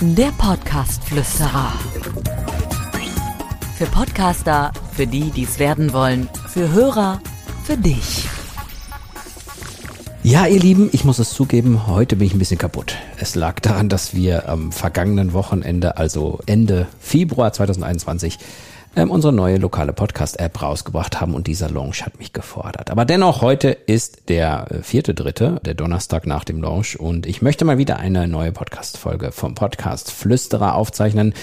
Der Podcast-Flüsterer. Für Podcaster, für die, die es werden wollen, für Hörer, für dich. Ja, ihr Lieben, ich muss es zugeben, heute bin ich ein bisschen kaputt. Es lag daran, dass wir am vergangenen Wochenende, also Ende Februar 2021, ähm, unsere neue lokale Podcast-App rausgebracht haben und dieser Launch hat mich gefordert. Aber dennoch, heute ist der äh, vierte, dritte, der Donnerstag nach dem Launch und ich möchte mal wieder eine neue Podcast-Folge vom Podcast Flüsterer aufzeichnen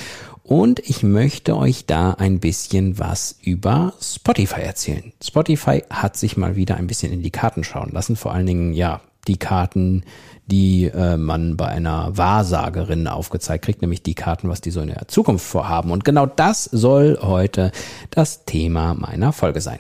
und ich möchte euch da ein bisschen was über Spotify erzählen. Spotify hat sich mal wieder ein bisschen in die Karten schauen lassen, vor allen Dingen, ja, die Karten, die äh, man bei einer Wahrsagerin aufgezeigt kriegt, nämlich die Karten, was die so in der Zukunft vorhaben. Und genau das soll heute das Thema meiner Folge sein.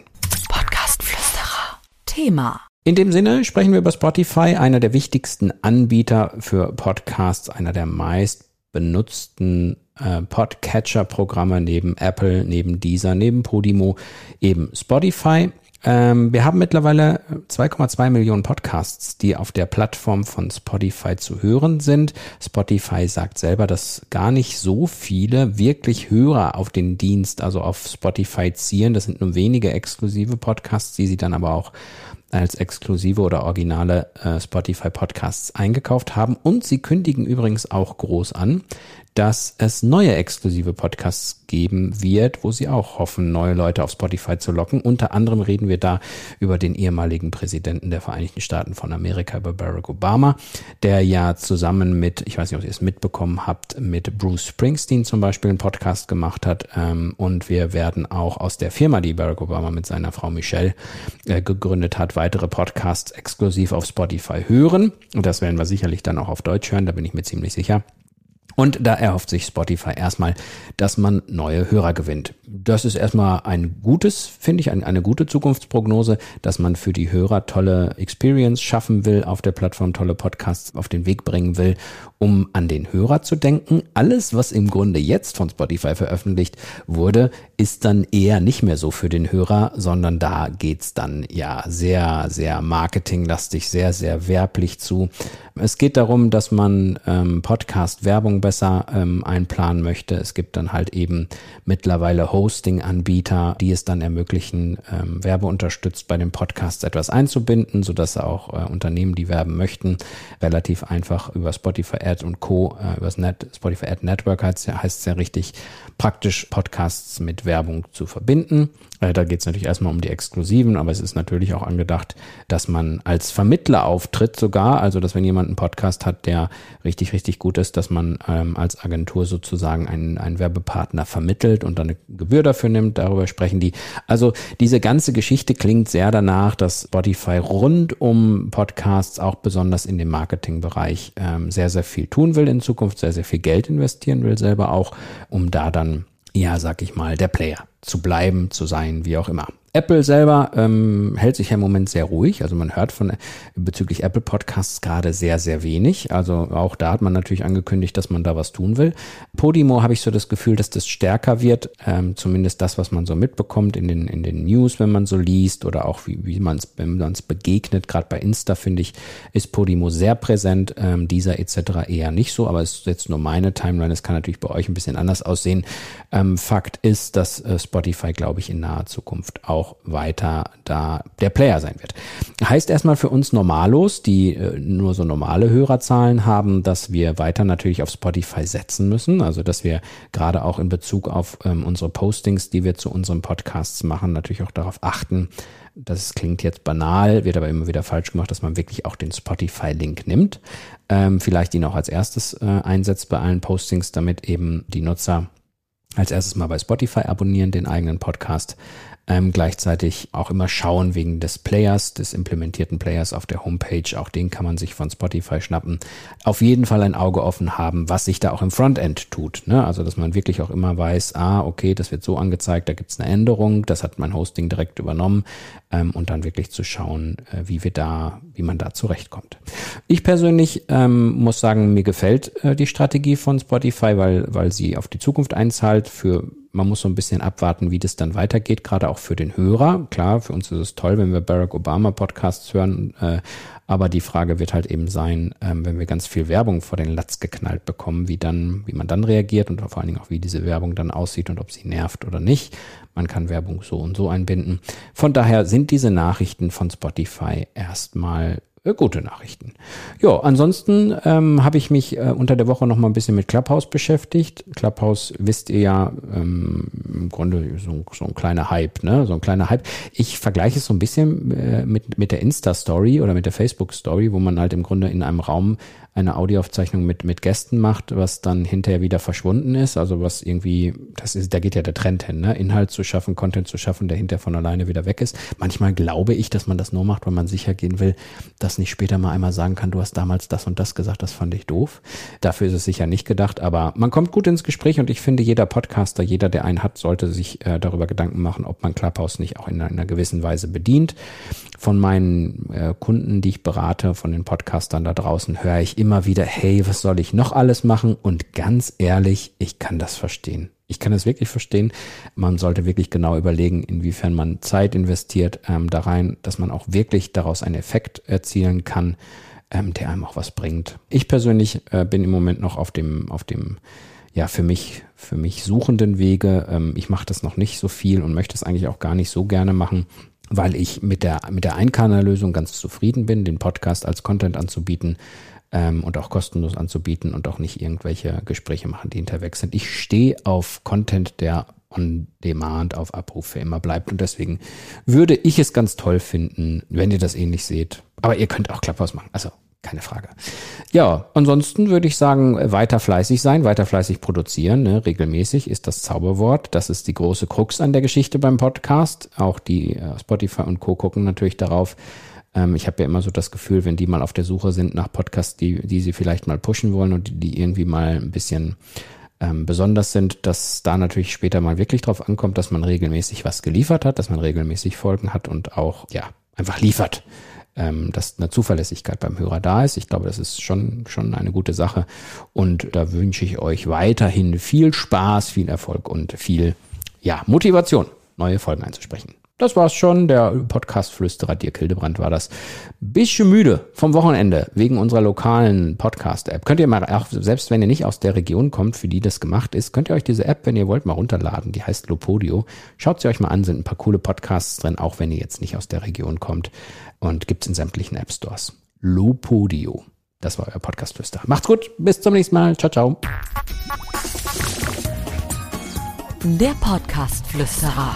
Podcastflüsterer. Thema. In dem Sinne sprechen wir über Spotify, einer der wichtigsten Anbieter für Podcasts, einer der meist benutzten äh, Podcatcher-Programme neben Apple, neben Deezer, neben Podimo, eben Spotify. Ähm, wir haben mittlerweile 2,2 Millionen Podcasts, die auf der Plattform von Spotify zu hören sind. Spotify sagt selber, dass gar nicht so viele wirklich Hörer auf den Dienst, also auf Spotify zielen. Das sind nur wenige exklusive Podcasts, die sie dann aber auch als exklusive oder originale äh, Spotify Podcasts eingekauft haben. Und sie kündigen übrigens auch groß an, dass es neue exklusive Podcasts geben wird, wo sie auch hoffen, neue Leute auf Spotify zu locken. Unter anderem reden wir da über den ehemaligen Präsidenten der Vereinigten Staaten von Amerika, über Barack Obama, der ja zusammen mit, ich weiß nicht, ob ihr es mitbekommen habt, mit Bruce Springsteen zum Beispiel einen Podcast gemacht hat. Ähm, und wir werden auch aus der Firma, die Barack Obama mit seiner Frau Michelle äh, gegründet hat, weitere Podcasts exklusiv auf Spotify hören. Und das werden wir sicherlich dann auch auf Deutsch hören, da bin ich mir ziemlich sicher. Und da erhofft sich Spotify erstmal, dass man neue Hörer gewinnt. Das ist erstmal ein gutes, finde ich, eine, gute Zukunftsprognose, dass man für die Hörer tolle Experience schaffen will, auf der Plattform tolle Podcasts auf den Weg bringen will, um an den Hörer zu denken. Alles, was im Grunde jetzt von Spotify veröffentlicht wurde, ist dann eher nicht mehr so für den Hörer, sondern da geht's dann ja sehr, sehr marketinglastig, sehr, sehr werblich zu. Es geht darum, dass man ähm, Podcast-Werbung besser ähm, einplanen möchte. Es gibt dann halt eben mittlerweile Hosting-Anbieter, die es dann ermöglichen, ähm, werbeunterstützt bei den Podcasts etwas einzubinden, sodass auch äh, Unternehmen, die werben möchten, relativ einfach über Spotify Ad und Co., äh, über das Net, Spotify Ad Network heißt es ja richtig, praktisch Podcasts mit Werbung zu verbinden. Äh, da geht es natürlich erstmal um die Exklusiven, aber es ist natürlich auch angedacht, dass man als Vermittler auftritt sogar, also dass wenn jemand einen Podcast hat, der richtig, richtig gut ist, dass man ähm, als Agentur sozusagen einen, einen Werbepartner vermittelt und dann eine Gebühr dafür nimmt, darüber sprechen die. Also diese ganze Geschichte klingt sehr danach, dass Spotify rund um Podcasts auch besonders in dem Marketingbereich ähm, sehr, sehr viel tun will in Zukunft, sehr, sehr viel Geld investieren will selber auch, um da dann ja, sag ich mal, der Player zu bleiben, zu sein, wie auch immer. Apple selber ähm, hält sich ja im Moment sehr ruhig. Also man hört von bezüglich Apple Podcasts gerade sehr, sehr wenig. Also auch da hat man natürlich angekündigt, dass man da was tun will. Podimo habe ich so das Gefühl, dass das stärker wird. Ähm, zumindest das, was man so mitbekommt in den, in den News, wenn man so liest oder auch wie, wie man es, wenn man es begegnet. Gerade bei Insta, finde ich, ist Podimo sehr präsent. Ähm, dieser etc. eher nicht so, aber es ist jetzt nur meine Timeline. Es kann natürlich bei euch ein bisschen anders aussehen. Ähm, Fakt ist, dass äh, Spotify, glaube ich, in naher Zukunft auch auch weiter da der Player sein wird. Heißt erstmal für uns Normalos, die äh, nur so normale Hörerzahlen haben, dass wir weiter natürlich auf Spotify setzen müssen. Also dass wir gerade auch in Bezug auf ähm, unsere Postings, die wir zu unseren Podcasts machen, natürlich auch darauf achten, das klingt jetzt banal, wird aber immer wieder falsch gemacht, dass man wirklich auch den Spotify-Link nimmt. Ähm, vielleicht ihn auch als erstes äh, einsetzt bei allen Postings, damit eben die Nutzer als erstes mal bei Spotify abonnieren, den eigenen Podcast, ähm, gleichzeitig auch immer schauen wegen des Players, des implementierten Players auf der Homepage. Auch den kann man sich von Spotify schnappen. Auf jeden Fall ein Auge offen haben, was sich da auch im Frontend tut. Ne? Also, dass man wirklich auch immer weiß, ah, okay, das wird so angezeigt, da gibt's eine Änderung, das hat mein Hosting direkt übernommen ähm, und dann wirklich zu schauen, äh, wie wir da, wie man da zurechtkommt. Ich persönlich ähm, muss sagen, mir gefällt äh, die Strategie von Spotify, weil, weil sie auf die Zukunft einzahlt für man muss so ein bisschen abwarten, wie das dann weitergeht, gerade auch für den Hörer. Klar, für uns ist es toll, wenn wir Barack Obama Podcasts hören, äh, aber die Frage wird halt eben sein, ähm, wenn wir ganz viel Werbung vor den Latz geknallt bekommen, wie dann, wie man dann reagiert und vor allen Dingen auch, wie diese Werbung dann aussieht und ob sie nervt oder nicht. Man kann Werbung so und so einbinden. Von daher sind diese Nachrichten von Spotify erstmal äh, gute Nachrichten. Ja, ansonsten ähm, habe ich mich äh, unter der Woche noch mal ein bisschen mit Clubhouse beschäftigt. Clubhouse wisst ihr ja ähm, im Grunde so, so ein kleiner Hype, ne? So ein kleiner Hype. Ich vergleiche es so ein bisschen äh, mit mit der Insta Story oder mit der Facebook Story, wo man halt im Grunde in einem Raum eine Audioaufzeichnung mit, mit Gästen macht, was dann hinterher wieder verschwunden ist. Also was irgendwie, das ist, da geht ja der Trend hin, ne? Inhalt zu schaffen, Content zu schaffen, der hinterher von alleine wieder weg ist. Manchmal glaube ich, dass man das nur macht, weil man sicher gehen will, dass nicht später mal einmal sagen kann, du hast damals das und das gesagt, das fand ich doof. Dafür ist es sicher nicht gedacht, aber man kommt gut ins Gespräch und ich finde, jeder Podcaster, jeder, der einen hat, sollte sich äh, darüber Gedanken machen, ob man Clubhouse nicht auch in einer gewissen Weise bedient. Von meinen äh, Kunden, die ich berate, von den Podcastern da draußen, höre ich immer wieder, hey, was soll ich noch alles machen? Und ganz ehrlich, ich kann das verstehen. Ich kann es wirklich verstehen. Man sollte wirklich genau überlegen, inwiefern man Zeit investiert ähm, da rein, dass man auch wirklich daraus einen Effekt erzielen kann, ähm, der einem auch was bringt. Ich persönlich äh, bin im Moment noch auf dem, auf dem, ja, für mich, für mich suchenden Wege. Ähm, ich mache das noch nicht so viel und möchte es eigentlich auch gar nicht so gerne machen weil ich mit der, mit der Einkanallösung ganz zufrieden bin, den Podcast als Content anzubieten ähm, und auch kostenlos anzubieten und auch nicht irgendwelche Gespräche machen, die hinterweg sind. Ich stehe auf Content, der on demand auf Abruf für immer bleibt und deswegen würde ich es ganz toll finden, wenn ihr das ähnlich seht. Aber ihr könnt auch Clubhouse machen. Also keine Frage. Ja, ansonsten würde ich sagen, weiter fleißig sein, weiter fleißig produzieren, ne? regelmäßig ist das Zauberwort. Das ist die große Krux an der Geschichte beim Podcast. Auch die äh, Spotify und Co. gucken natürlich darauf. Ähm, ich habe ja immer so das Gefühl, wenn die mal auf der Suche sind nach Podcasts, die, die sie vielleicht mal pushen wollen und die, die irgendwie mal ein bisschen ähm, besonders sind, dass da natürlich später mal wirklich drauf ankommt, dass man regelmäßig was geliefert hat, dass man regelmäßig Folgen hat und auch, ja, einfach liefert ähm, dass eine Zuverlässigkeit beim Hörer da ist. Ich glaube, das ist schon, schon eine gute Sache. Und da wünsche ich euch weiterhin viel Spaß, viel Erfolg und viel ja, Motivation, neue Folgen einzusprechen. Das war's schon. Der Podcast-Flüsterer Dirk Hildebrand war das. Bisschen müde vom Wochenende wegen unserer lokalen Podcast-App. Könnt ihr mal, auch selbst wenn ihr nicht aus der Region kommt, für die das gemacht ist, könnt ihr euch diese App, wenn ihr wollt, mal runterladen. Die heißt Lopodio. Schaut sie euch mal an, sind ein paar coole Podcasts drin, auch wenn ihr jetzt nicht aus der Region kommt. Und gibt's in sämtlichen App Stores. Lopodio. Das war euer Podcast-Flüsterer. Macht's gut. Bis zum nächsten Mal. Ciao, ciao. Der Podcast-Flüsterer.